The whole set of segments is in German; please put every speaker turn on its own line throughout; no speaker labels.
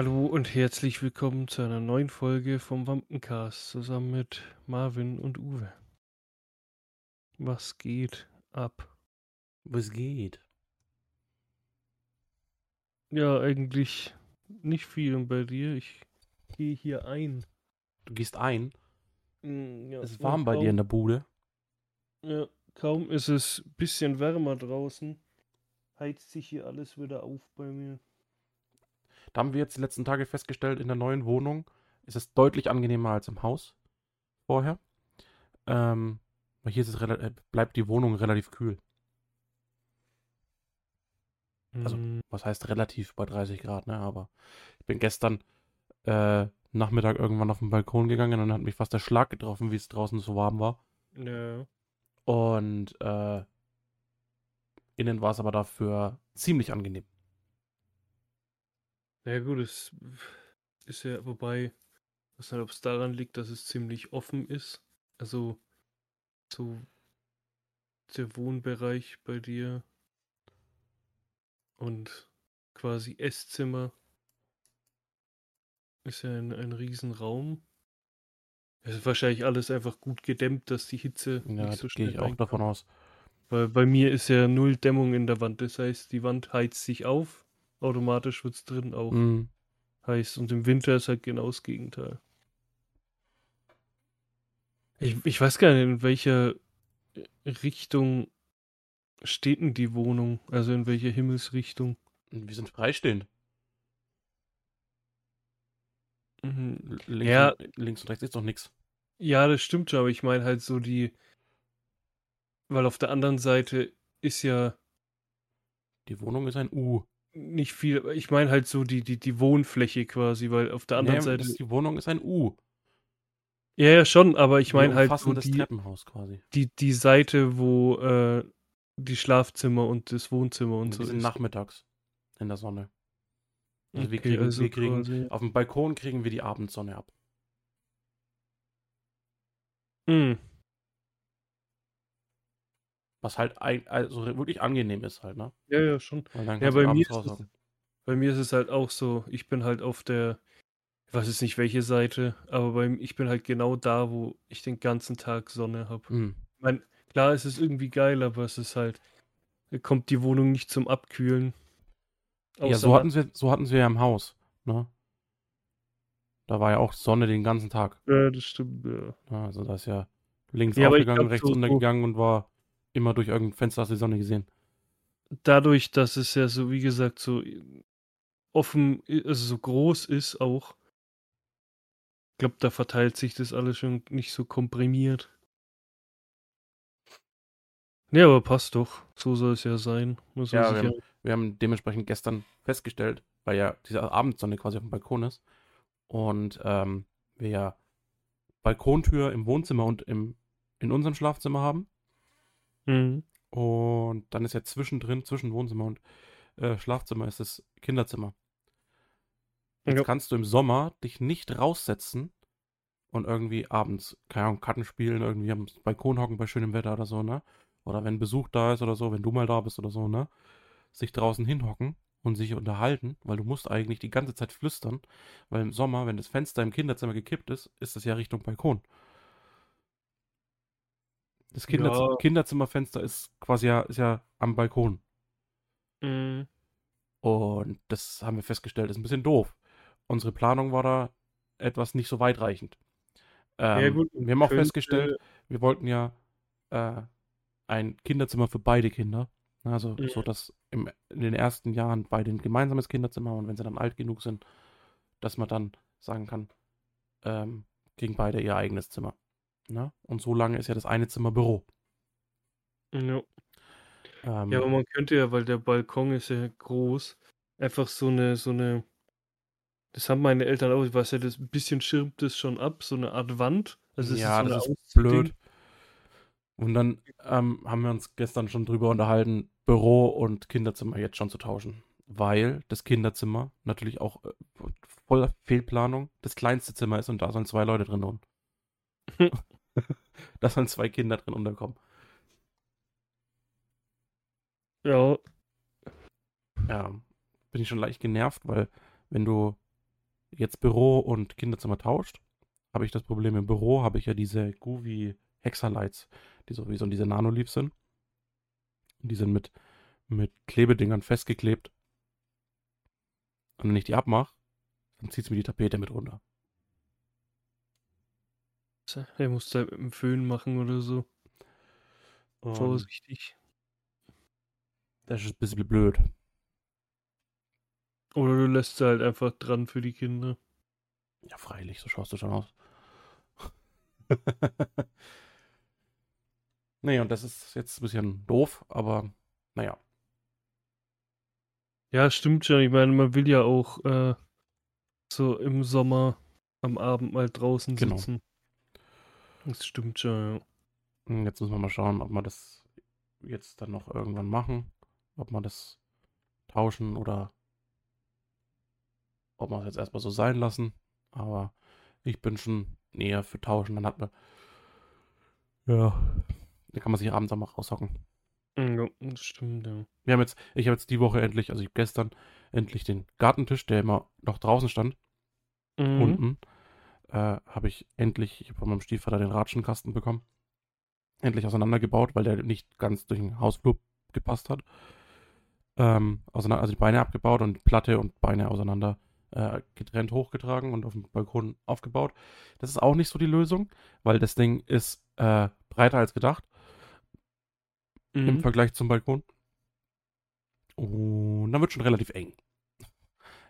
Hallo und herzlich willkommen zu einer neuen Folge vom Wampencast zusammen mit Marvin und Uwe. Was geht ab?
Was geht?
Ja, eigentlich nicht viel und bei dir. Ich gehe hier ein.
Du gehst ein?
Mm, Ja,
Es ist warm bei dir in der Bude.
Ja, kaum ist es ein bisschen wärmer draußen, heizt sich hier alles wieder auf bei mir.
Da haben wir jetzt die letzten Tage festgestellt, in der neuen Wohnung ist es deutlich angenehmer als im Haus vorher. Ähm, weil hier ist es äh, bleibt die Wohnung relativ kühl. Also-
Mm,
Was heißt relativ bei 30 Grad, ne? Aber ich bin gestern äh, Nachmittag irgendwann auf den Balkon gegangen und dann hat mich fast der Schlag getroffen, wie es draußen so warm war.
ja.
Und äh, innen war es aber dafür ziemlich angenehm.
Ja gut, es ist ja, wobei, ich weiß nicht, ob es daran liegt, dass es ziemlich offen ist. Also so der Wohnbereich bei dir und quasi Esszimmer ist ja ein, ein Riesenraum. Es ist wahrscheinlich alles einfach gut gedämmt, dass die Hitze
Ja,
nicht so
gehe
schnell
ich auch davon aus.
Weil bei mir ist ja null Dämmung in der Wand. Das heißt, die Wand heizt sich auf, automatisch wird es drin auch
Mhm.
heiß. Und im Winter ist halt genau das Gegenteil. Ich, ich weiß gar nicht, in welcher Richtung steht denn die Wohnung? Also in welcher Himmelsrichtung?
Wir sind freistehend.
Mhm.
Links,
Ja.
und, links und rechts ist doch nichts.
Ja, das stimmt schon, aber ich meine halt so die. Weil auf der anderen Seite ist ja
Die Wohnung ist ein U.
nicht viel. Ich meine halt so die, die, die Wohnfläche quasi, weil auf der anderen
Nee,
Seite.
die Wohnung ist ein U.
Ja, ja, schon, aber ich
Wir
meine halt so die,
Treppenhaus quasi.
die, die Seite, wo äh, die Schlafzimmer und das Wohnzimmer und
Und
so
wir sind
ist.
nachmittags in der Sonne. Also wir
Okay,
kriegen,
also
wir kriegen
quasi-
auf dem Balkon kriegen wir die Abendsonne ab.
Hm.
Was halt also wirklich angenehm ist halt, ne?
Ja, ja, schon. Ja, bei mir es-. Bei mir ist es halt auch so, ich bin halt auf der, ich weiß jetzt nicht welche Seite, aber bei, ich bin halt genau da, wo ich den ganzen Tag Sonne habe.
Mhm.
Ich meine, klar, es ist irgendwie geil, aber es ist halt, da kommt die Wohnung nicht zum Abkühlen.
Ja, so hatten wir, so hatten wir ja im Haus, ne? Da war ja auch Sonne den ganzen Tag.
Ja, das stimmt, ja.
Also da ist ja links
Ja,
aufgegangen, rechts
so-
untergegangen und war immer durch irgendein Fenster hast du die Sonne gesehen.
Dadurch, dass es ja so, wie gesagt, so offen, also so groß ist auch, ich glaube, da verteilt sich das alles schon nicht so komprimiert. Nee, aber passt doch. So soll es ja sein. Muss
Ja, wir
ja
haben, wir haben dementsprechend gestern festgestellt, weil ja diese Abendsonne quasi auf dem Balkon ist und ähm, wir ja Balkontür im Wohnzimmer und im, in unserem Schlafzimmer haben
Mhm.
und dann ist ja zwischendrin, zwischen Wohnzimmer und äh, Schlafzimmer ist das Kinderzimmer. Jetzt
Ja.
kannst du im Sommer dich nicht raussetzen und irgendwie abends, keine Ahnung, Karten spielen, irgendwie am Balkon hocken bei schönem Wetter oder so, ne? Oder wenn Besuch da ist oder so, wenn du mal da bist oder so, ne? Sich draußen hinhocken und sich unterhalten, weil du musst eigentlich die ganze Zeit flüstern, weil im Sommer, wenn das Fenster im Kinderzimmer gekippt ist, ist das ja Richtung Balkon. Das Kinderz
Ja.
Kinderzimmerfenster ist quasi ja, ist ja am Balkon.
Mhm.
Und das haben wir festgestellt, ist ein bisschen doof. Unsere Planung war da etwas nicht so weitreichend. Ähm,
Ja, gut,
wir haben auch
könnte-
festgestellt, wir wollten ja äh, ein Kinderzimmer für beide Kinder. Also
Mhm.
so, dass im, in den ersten Jahren beide ein gemeinsames Kinderzimmer haben und wenn sie dann alt genug sind, dass man dann sagen kann, ähm, kriegen beide ihr eigenes Zimmer. Ne? Und so lange ist ja das eine Zimmer Büro.
Ja.
Ähm,
ja, aber man könnte ja, weil der Balkon ist ja groß, einfach so eine, so eine, das haben meine Eltern auch, ich weiß ja, das ein bisschen schirmt das schon ab, so eine Art Wand. Also
ja,
so
das ist blöd. Und dann ähm, haben wir uns gestern schon drüber unterhalten, Büro und Kinderzimmer jetzt schon zu tauschen. Weil das Kinderzimmer natürlich auch äh, voller Fehlplanung das kleinste Zimmer ist und da sollen zwei Leute drin wohnen. da sollen zwei Kinder drin unterkommen.
Ja,
Ja, bin ich schon leicht genervt, weil wenn du jetzt Büro und Kinderzimmer tauscht, habe ich das Problem, im Büro habe ich ja diese Goovy Hexalights, die so wie so diese Nanoleaf sind. Die sind mit, mit Klebedingern festgeklebt. Und wenn ich die abmache, dann zieht es mir die Tapete mit runter.
Er muss da mit dem Föhn machen oder so.
Und
Vorsichtig.
Das ist ein bisschen blöd.
Oder du lässt sie halt einfach dran für die Kinder.
Ja, freilich, so schaust du schon aus. nee, und das ist jetzt ein bisschen doof, aber naja.
Ja, stimmt schon. Ich meine, man will ja auch äh, so im Sommer am Abend mal draußen
Genau.
sitzen. Das stimmt schon, ja.
Hm, Jetzt müssen wir mal schauen, ob wir das jetzt dann noch irgendwann machen. Ob wir das tauschen oder ob wir es jetzt erstmal so sein lassen. Aber ich bin schon näher für tauschen. Dann hat man. Ja. Dann kann man sich abends auch mal raushocken.
Ja, das stimmt, ja.
Wir haben jetzt, ich habe jetzt die Woche endlich, also ich hab gestern endlich den Gartentisch, der immer noch draußen stand,
Mhm.
unten, äh, habe ich endlich, ich habe von meinem Stiefvater den Ratschenkasten bekommen, endlich auseinandergebaut, weil der nicht ganz durch den Hausflur gepasst hat. Ähm, auseinander, also die Beine abgebaut und Platte und Beine auseinander äh, getrennt hochgetragen und auf dem Balkon aufgebaut. Das ist auch nicht so die Lösung, weil das Ding ist äh, breiter als gedacht im
Mhm.
Vergleich zum Balkon. Und dann wird schon relativ eng.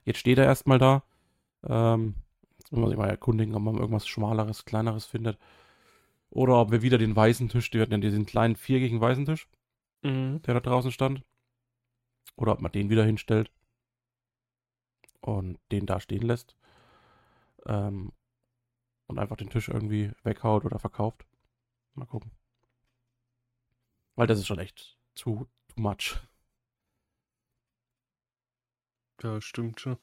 Jetzt steht er erstmal da. Ähm, jetzt muss man sich mal erkundigen, ob man irgendwas schmaleres, kleineres findet. Oder ob wir wieder den weißen Tisch, die hatten ja diesen kleinen viereckigen weißen Tisch,
Mhm.
der da draußen stand. Oder ob man den wieder hinstellt. Und den da stehen lässt. Ähm, und einfach den Tisch irgendwie weghaut oder verkauft. Mal gucken. Weil das ist schon echt zu too much.
Ja, stimmt schon.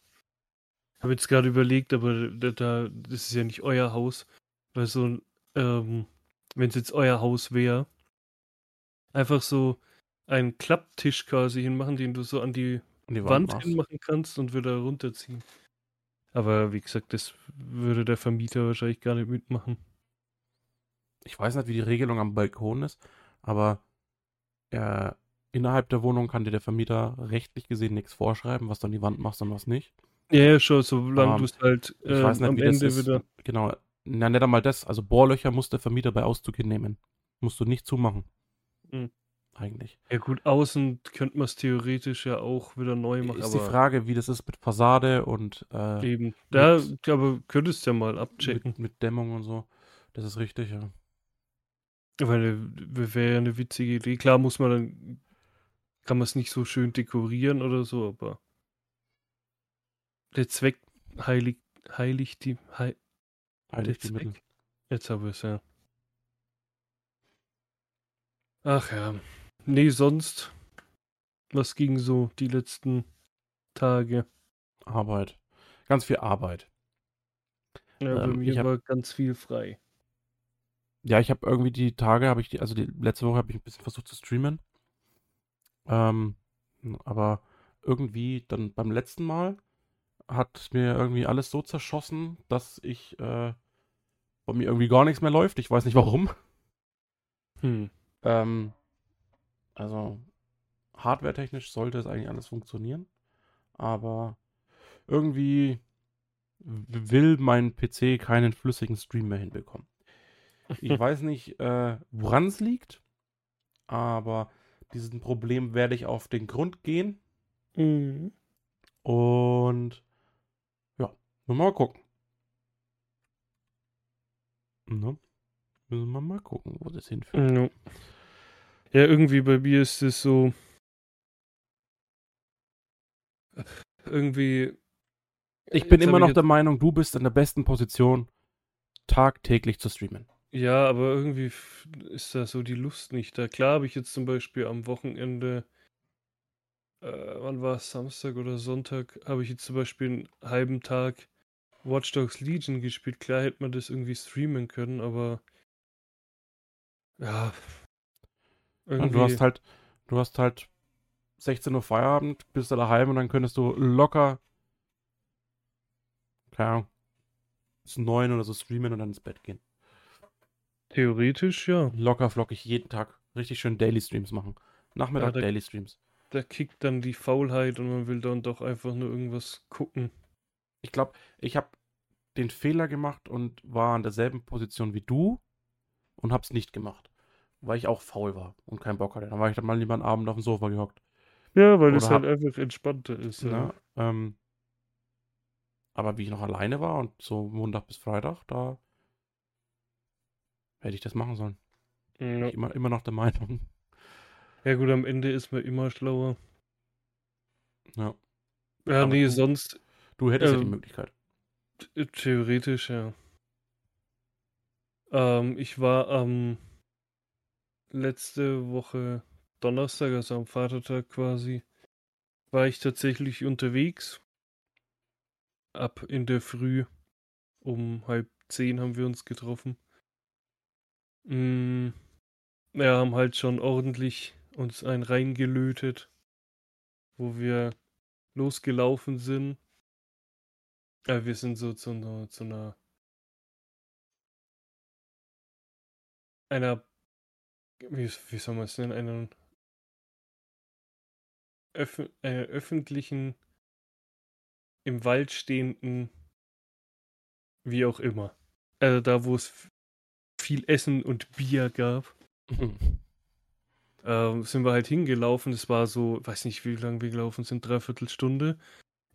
Ich habe jetzt gerade überlegt, aber da, da, das ist ja nicht euer Haus. Weil so ähm, wenn es jetzt euer Haus wäre, einfach so einen Klapptisch quasi hinmachen, den du so an die
An die
Wand
machst.
hinmachen kannst und wieder runterziehen. Aber wie gesagt, das würde der Vermieter wahrscheinlich gar nicht mitmachen.
Ich weiß nicht, wie die Regelung am Balkon ist, aber äh, innerhalb der Wohnung kann dir der Vermieter rechtlich gesehen nichts vorschreiben, was du an die Wand machst und was nicht.
Ja, ja, schon, solange
Aber
du es halt
Ich
ähm,
weiß nicht,
am
wie das
Ende
ist.
wieder.
Genau. Na, nicht einmal das. Also Bohrlöcher muss der Vermieter bei Auszug hinnehmen. Musst du nicht zumachen.
Mhm.
Eigentlich.
Ja, gut, außen könnte man es theoretisch ja auch wieder neu machen,
ist die Frage, wie das ist mit Fassade und äh,
eben. Da,
mit-
aber könntest du ja mal abchecken.
mit, mit Dämmung und so. Das ist richtig, ja.
Weil wäre ja eine witzige Idee. Klar muss man dann, kann man es nicht so schön dekorieren oder so, aber der Zweck heiligt, heiligt die, hei,
Heilig die Mittel.
Zweck. Jetzt habe ich es ja. Ach ja. Nee, sonst, was ging so die letzten Tage?
Arbeit. Ganz viel Arbeit.
Ja, bei
Ähm,
mir
ich hab-
war ganz viel frei.
Ja, ich habe irgendwie die Tage, habe ich die, also die letzte Woche habe ich ein bisschen versucht zu streamen. Ähm, aber irgendwie dann beim letzten Mal hat mir irgendwie alles so zerschossen, dass ich äh, bei mir irgendwie gar nichts mehr läuft. Ich weiß nicht warum.
Hm.
Ähm, also hardwaretechnisch sollte es eigentlich alles funktionieren, aber irgendwie will mein PC keinen flüssigen Stream mehr hinbekommen. Ich weiß nicht, äh, woran es liegt, aber diesem Problem werde ich auf den Grund gehen
Mhm.
und mal gucken. Ne? Müssen wir mal gucken, wo das hinführt.
Ja. ja, irgendwie bei mir ist es so. Irgendwie.
Ich bin immer noch der Meinung, du bist in der besten Position, tagtäglich zu streamen.
Ja, aber irgendwie ist da so die Lust nicht da. Klar habe ich jetzt zum Beispiel am Wochenende, äh, wann war es, Samstag oder Sonntag, habe ich jetzt zum Beispiel einen halben Tag Watch Dogs Legion gespielt. Klar hätte man das irgendwie streamen können, aber ja,
Und
irgendwie,
du hast halt, du hast halt 16 Uhr Feierabend, bist du daheim und dann könntest du locker, keine Ahnung, bis neun oder so streamen und dann ins Bett gehen.
Theoretisch, ja.
Locker flockig jeden Tag richtig schön Daily Streams machen. Nachmittag
Ja, da-
Daily Streams.
Da kickt dann die Faulheit und man will dann doch einfach nur irgendwas gucken.
Ich glaube, ich habe den Fehler gemacht und war an derselben Position wie du und hab's nicht gemacht. Weil ich auch faul war und keinen Bock hatte. Dann war ich dann mal lieber einen Abend auf dem Sofa gehockt.
Ja, weil es halt
hab-
einfach entspannter ist. Ja.
Ne? Ähm, aber wie ich noch alleine war und so Montag bis Freitag, da hätte ich das machen sollen.
Ja.
Ich immer, immer noch der Meinung.
ja gut, am Ende ist man immer schlauer.
Ja.
Ja,
Aber
nee,
du-
sonst
Du hättest ja die
Ähm,
Möglichkeit.
Theoretisch, ja. Ähm, ich war am letzte Woche Donnerstag, also am Vatertag quasi, war ich tatsächlich unterwegs. Ab in der Früh um halb zehn haben wir uns getroffen. Mm, ja, haben halt schon ordentlich uns ein reingelötet, wo wir losgelaufen sind. Ja, wir sind so zu, einer- zu einer einer wie, wie soll man es nennen, einen öff einer öffentlichen im Wald stehenden wie auch immer. Also da, wo es viel Essen und Bier gab, ähm, sind wir halt hingelaufen. Es war so, weiß nicht, wie lange wir gelaufen sind, dreiviertel Stunde.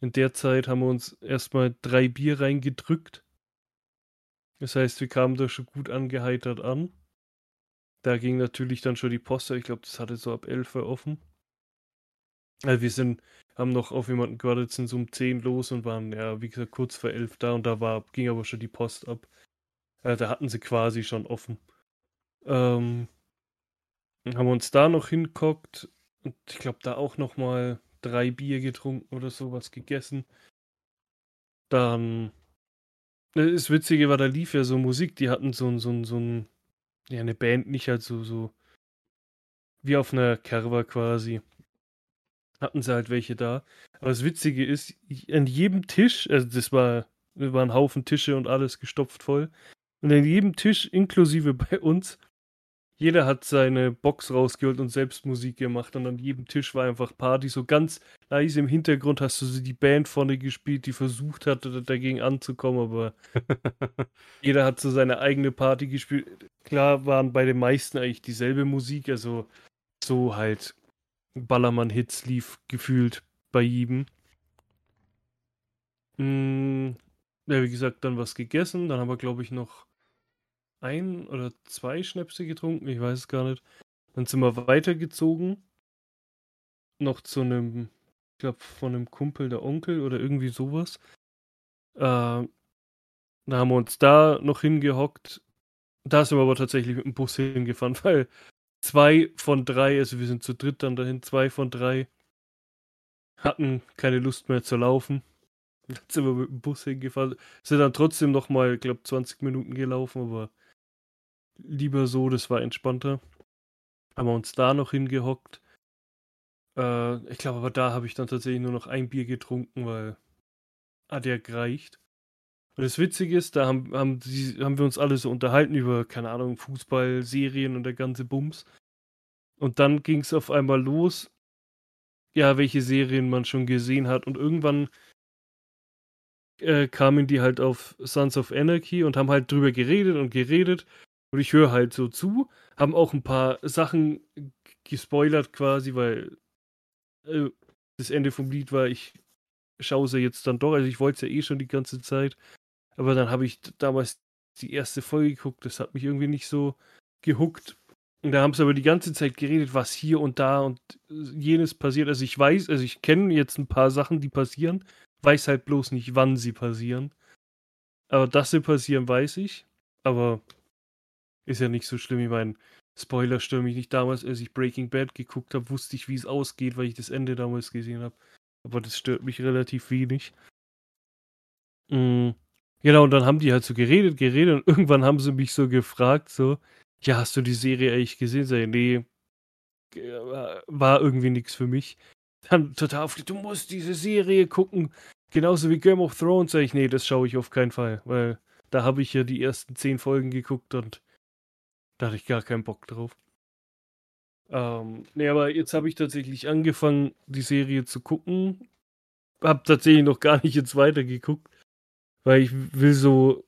In der Zeit haben wir uns erstmal drei Bier reingedrückt. Das heißt, wir kamen da schon gut angeheitert an. Da ging natürlich dann schon die Post. Ich glaube, das hatte so ab 11 Uhr offen. Also wir sind, haben noch auf jemanden gewartet, sind so um 10 los und waren, ja, wie gesagt, kurz vor 11 da und da war, ging aber schon die Post ab. Äh, da hatten sie quasi schon offen. Ähm, haben wir uns da noch hinguckt und ich glaube, da auch noch mal drei Bier getrunken oder sowas gegessen. Dann, äh, das Witzige war, da lief ja so Musik, die hatten so ein, so ein, so ein, ja, eine Band, nicht halt so, so, wie auf einer Kerwa quasi. Hatten sie halt welche da. Aber das Witzige ist, an jedem Tisch, also das war, das war ein Haufen Tische und alles gestopft voll. Und an jedem Tisch, inklusive bei uns, jeder hat seine Box rausgeholt und selbst Musik gemacht. Und an jedem Tisch war einfach Party. So ganz leise im Hintergrund hast du so die Band vorne gespielt, die versucht hatte, dagegen anzukommen, aber jeder hat so seine eigene Party gespielt. Klar waren bei den meisten eigentlich dieselbe Musik, also so halt Ballermann-Hits lief gefühlt bei jedem. Mm, ja, wie gesagt, dann was gegessen. Dann haben wir, glaube ich, noch ein oder zwei Schnäpse getrunken. Ich weiß es gar nicht. Dann sind wir weitergezogen. Noch zu einem, ich glaube, von einem Kumpel, der Onkel oder irgendwie sowas. Äh, da haben wir uns da noch hingehockt. Da sind wir aber tatsächlich mit dem Bus hingefahren, weil zwei von drei, also wir sind zu dritt dann dahin, zwei von drei hatten keine Lust mehr zu laufen. Dann sind wir mit dem Bus hingefahren. Sind dann trotzdem noch mal, ich glaube, 20 Minuten gelaufen, aber lieber so, das war entspannter. Haben wir uns da noch hingehockt. Äh, ich glaube, aber da habe ich dann tatsächlich nur noch ein Bier getrunken, weil hat ja gereicht. Und das Witzige ist, da haben, haben, die, haben wir uns alle so unterhalten über, keine Ahnung, Fußball, Serien und der ganze Bums. Und dann ging es auf einmal los, ja, welche Serien man schon gesehen hat. Und irgendwann äh, kamen die halt auf Sons of Anarchy und haben halt drüber geredet und geredet. Und ich höre halt so zu, haben auch ein paar Sachen gespoilert quasi, weil äh, das Ende vom Lied war, ich schaue sie jetzt dann doch. Also ich wollte es ja eh schon die ganze Zeit. Aber dann habe ich damals die erste Folge geguckt. Das hat mich irgendwie nicht so gehuckt. Und da haben sie aber die ganze Zeit geredet, was hier und da und jenes passiert. Also ich weiß, also ich kenne jetzt ein paar Sachen, die passieren, weiß halt bloß nicht, wann sie passieren. Aber dass sie passieren, weiß ich. Aber ist ja nicht so schlimm. Ich meine, Spoiler stört mich nicht. Damals, als ich Breaking Bad geguckt habe, wusste ich, wie es ausgeht, weil ich das Ende damals gesehen habe. Aber das stört mich relativ wenig. Mhm. Genau, und dann haben die halt so geredet, geredet und irgendwann haben sie mich so gefragt, so, ja, hast du die Serie eigentlich gesehen? Sag ich, nee, äh, war irgendwie nichts für mich. Dann total auf, du musst diese Serie gucken. genauso wie Game of Thrones, sage ich, nee, das schaue ich auf keinen Fall, weil da habe ich ja die ersten zehn Folgen geguckt und da hatte ich gar keinen Bock drauf. Ähm, nee, aber jetzt habe ich tatsächlich angefangen, die Serie zu gucken. Hab tatsächlich noch gar nicht jetzt weitergeguckt, weil ich will so,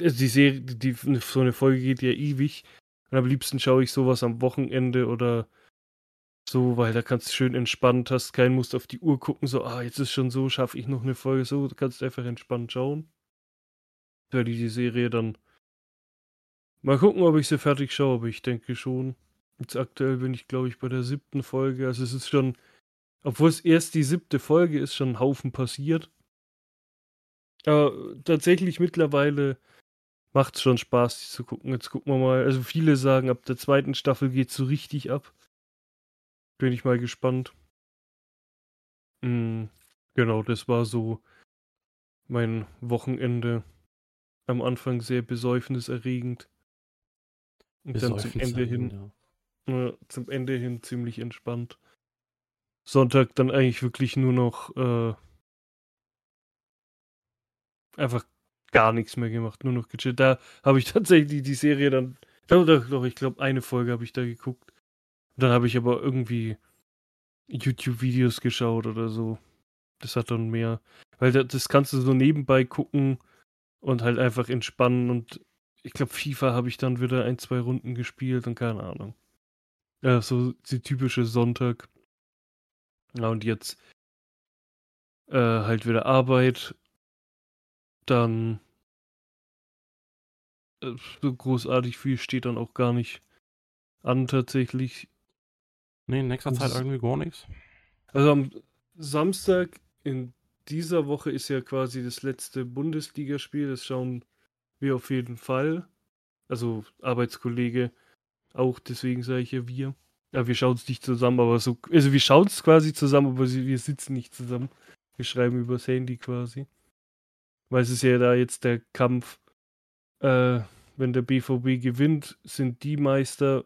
also die Serie, die, so eine Folge geht ja ewig. Und am liebsten schaue ich sowas am Wochenende oder so, weil da kannst du schön entspannt, hast keinen musst auf die Uhr gucken, so, ah, jetzt ist schon so, schaffe ich noch eine Folge, so, du kannst einfach entspannt schauen. Werde ich die Serie dann mal gucken, ob ich sie fertig schaue, aber ich denke schon. Jetzt aktuell bin ich, glaube ich, bei der siebten Folge. Also es ist schon, obwohl es erst die siebte Folge ist, schon ein Haufen passiert. Aber tatsächlich mittlerweile macht es schon Spaß, die zu gucken. Jetzt gucken wir mal. Also viele sagen, ab der zweiten Staffel geht es so richtig ab. Bin ich mal gespannt. Mhm, genau, das war so mein Wochenende. Am Anfang sehr besäufniserregend. Und dann zum Ende hin. Ja zum Ende hin ziemlich entspannt. Sonntag dann eigentlich wirklich nur noch äh, einfach gar nichts mehr gemacht, nur noch gechillt. Da habe ich tatsächlich die Serie dann, doch, ich glaube, eine Folge habe ich da geguckt. dann habe ich aber irgendwie YouTube-Videos geschaut oder so. Das hat dann mehr, weil das kannst du so nebenbei gucken und halt einfach entspannen und ich glaube, FIFA habe ich dann wieder ein, zwei Runden gespielt und keine Ahnung. Ja, so die typische Sonntag. Ja, und jetzt äh, halt wieder Arbeit. Dann äh, so großartig viel steht dann auch gar nicht an tatsächlich.
Nee, in nächster Zeit irgendwie gar nichts.
Also am Samstag in dieser Woche ist ja quasi das letzte Bundesligaspiel. Das schauen wir auf jeden Fall. Also Arbeitskollege auch deswegen sage ich ja wir. Ja, wir schauen es nicht zusammen, aber so. Also wir schauen es quasi zusammen, aber wir sitzen nicht zusammen. Wir schreiben übers Handy quasi. Weil es ist ja da jetzt der Kampf. Äh, wenn der BVB gewinnt, sind die Meister.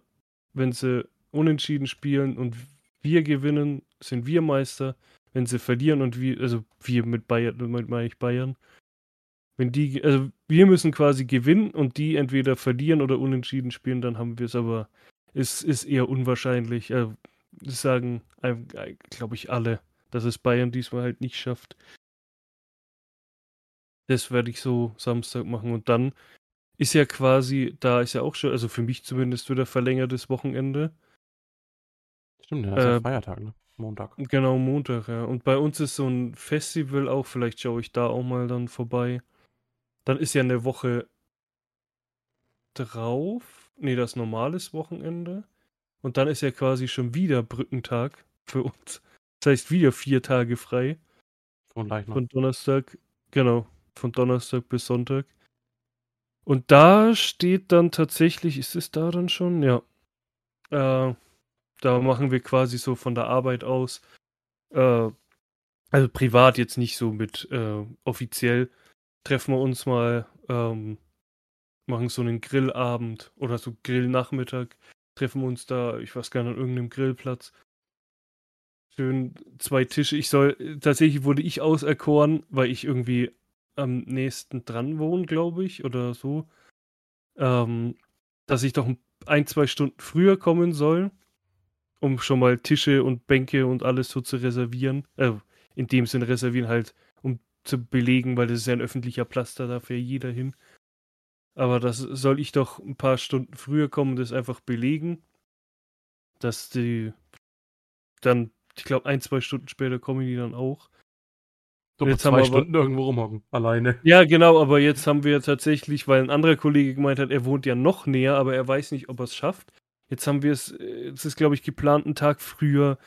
Wenn sie unentschieden spielen und wir gewinnen, sind wir Meister. Wenn sie verlieren und wir, also wir mit Bayern, damit meine ich Bayern, wenn die, also wir müssen quasi gewinnen und die entweder verlieren oder unentschieden spielen, dann haben wir es, aber es ist eher unwahrscheinlich. Äh, das sagen, äh, glaube ich, alle, dass es Bayern diesmal halt nicht schafft. Das werde ich so Samstag machen und dann ist ja quasi, da ist ja auch schon, also für mich zumindest wieder verlängertes Wochenende.
Stimmt, ja, ist äh, ja Feiertag, ne? Montag.
Genau, Montag, ja. Und bei uns ist so ein Festival auch, vielleicht schaue ich da auch mal dann vorbei. Dann ist ja eine Woche drauf. Nee, das normales Wochenende. Und dann ist ja quasi schon wieder Brückentag für uns. Das heißt wieder vier Tage frei.
Von,
von Donnerstag, genau, von Donnerstag bis Sonntag. Und da steht dann tatsächlich, ist es da dann schon? Ja. Äh, da machen wir quasi so von der Arbeit aus, äh, also privat jetzt nicht so mit äh, offiziell, treffen wir uns mal, ähm, machen so einen Grillabend oder so Grillnachmittag, treffen wir uns da, ich weiß gar nicht, an irgendeinem Grillplatz. Schön zwei Tische. Ich soll, tatsächlich wurde ich auserkoren, weil ich irgendwie am nächsten dran wohne, glaube ich, oder so. Ähm, dass ich doch ein, zwei Stunden früher kommen soll, um schon mal Tische und Bänke und alles so zu reservieren. Äh, in dem Sinne reservieren halt, zu belegen, weil das ist ja ein öffentlicher Platz, da darf ja jeder hin. Aber das soll ich doch ein paar Stunden früher kommen und das einfach belegen, dass die dann, ich glaube, ein, zwei Stunden später kommen die dann auch.
So, jetzt zwei haben wir Stunden aber, irgendwo rumhocken, alleine.
Ja, genau, aber jetzt haben wir tatsächlich, weil ein anderer Kollege gemeint hat, er wohnt ja noch näher, aber er weiß nicht, ob er es schafft. Jetzt haben wir es, es ist, glaube ich, geplant, einen Tag früher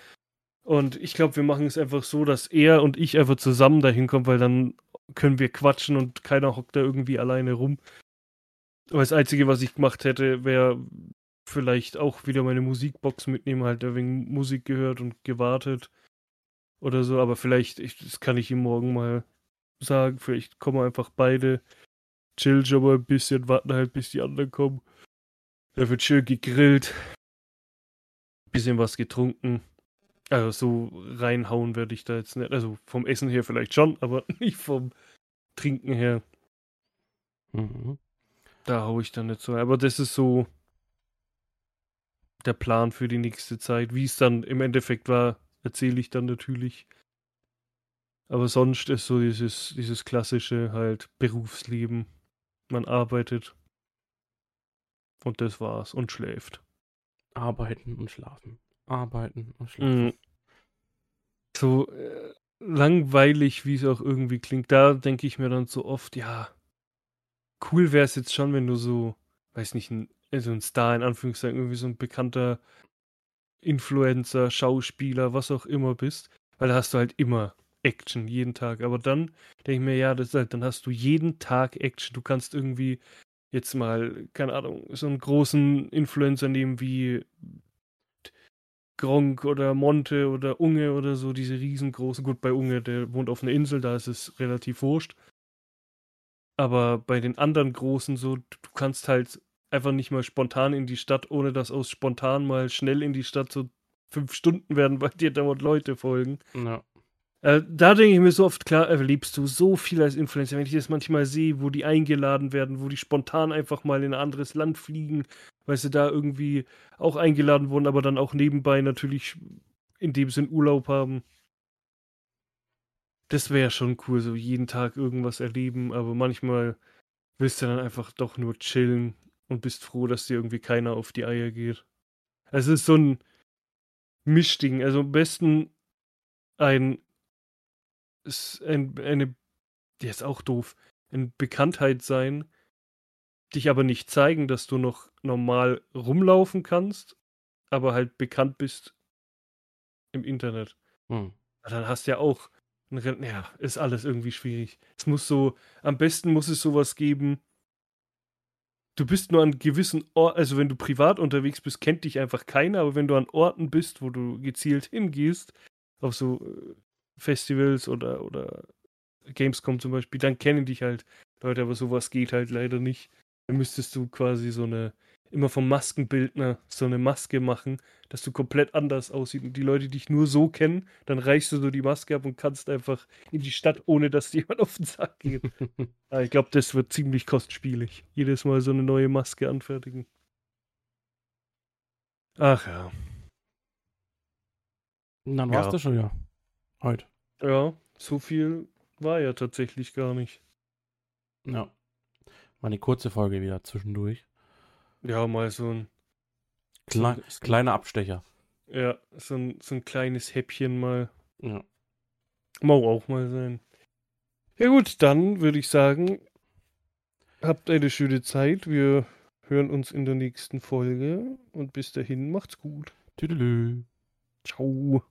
und ich glaube, wir machen es einfach so, dass er und ich einfach zusammen dahin kommen, weil dann können wir quatschen und keiner hockt da irgendwie alleine rum. Aber das Einzige, was ich gemacht hätte, wäre vielleicht auch wieder meine Musikbox mitnehmen, halt wegen Musik gehört und gewartet oder so. Aber vielleicht, ich, das kann ich ihm morgen mal sagen, vielleicht kommen einfach beide, chill schon mal ein bisschen, warten halt, bis die anderen kommen. Da wird schön gegrillt, bisschen was getrunken Also so reinhauen werde ich da jetzt nicht. Also vom Essen her vielleicht schon, aber nicht vom Trinken her.
Mhm.
Da haue ich dann nicht so. Aber das ist so der Plan für die nächste Zeit. Wie es dann im Endeffekt war, erzähle ich dann natürlich. Aber sonst ist so dieses, dieses klassische halt Berufsleben. Man arbeitet. Und das war's. Und schläft.
Arbeiten und schlafen. Arbeiten und schlafen.
Mhm. So äh, langweilig, wie es auch irgendwie klingt. Da denke ich mir dann so oft, ja, cool wäre es jetzt schon, wenn du so, weiß nicht, ein, also ein Star in Anführungszeichen, irgendwie so ein bekannter Influencer, Schauspieler, was auch immer bist. Weil da hast du halt immer Action jeden Tag. Aber dann denke ich mir, ja, das halt, dann hast du jeden Tag Action. Du kannst irgendwie jetzt mal, keine Ahnung, so einen großen Influencer nehmen wie Gronk oder Monte oder Unge oder so, diese riesengroßen. Gut, bei Unge, der wohnt auf einer Insel, da ist es relativ wurscht. Aber bei den anderen großen so, du kannst halt einfach nicht mal spontan in die Stadt, ohne dass aus spontan mal schnell in die Stadt so fünf Stunden werden, weil dir dauernd Leute folgen.
Ja.
Äh, da denke ich mir so oft, klar, erlebst du so viel als Influencer. Wenn ich das manchmal sehe, wo die eingeladen werden, wo die spontan einfach mal in ein anderes Land fliegen, weil sie da irgendwie auch eingeladen wurden, aber dann auch nebenbei natürlich in dem Sinn Urlaub haben. Das wäre schon cool, so jeden Tag irgendwas erleben, aber manchmal willst du dann einfach doch nur chillen und bist froh, dass dir irgendwie keiner auf die Eier geht. Es ist so ein Mischding. Also am besten ein, ein eine, der ist auch doof, ein Bekanntheit sein, dich aber nicht zeigen, dass du noch normal rumlaufen kannst, aber halt bekannt bist im Internet.
Hm.
Dann hast du ja auch ein. Ja, ist alles irgendwie schwierig. Es muss so, am besten muss es sowas geben. Du bist nur an gewissen Orten, also wenn du privat unterwegs bist, kennt dich einfach keiner, aber wenn du an Orten bist, wo du gezielt hingehst, auf so äh, Festivals oder, oder Gamescom zum Beispiel, dann kennen dich halt Leute, aber sowas geht halt leider nicht. Dann müsstest du quasi so eine, immer vom Maskenbildner so eine Maske machen, dass du komplett anders aussieht und die Leute dich nur so kennen, dann reichst du so die Maske ab und kannst einfach in die Stadt, ohne dass jemand auf den Sack geht. Aber ich glaube, das wird ziemlich kostspielig. Jedes Mal so eine neue Maske anfertigen. Ach ja.
Dann war's
Ja.
das schon, ja. Heute.
Ja, so viel war ja tatsächlich gar nicht.
Ja. War eine kurze Folge wieder zwischendurch.
Ja, mal so ein,
Kle
so,
kleiner Abstecher.
ja, so ein, so ein kleines Häppchen mal.
Ja.
Mau auch mal sein. Ja gut, dann würde ich sagen, habt eine schöne Zeit. Wir hören uns in der nächsten Folge und bis dahin macht's gut.
Tüdelü.
Ciao.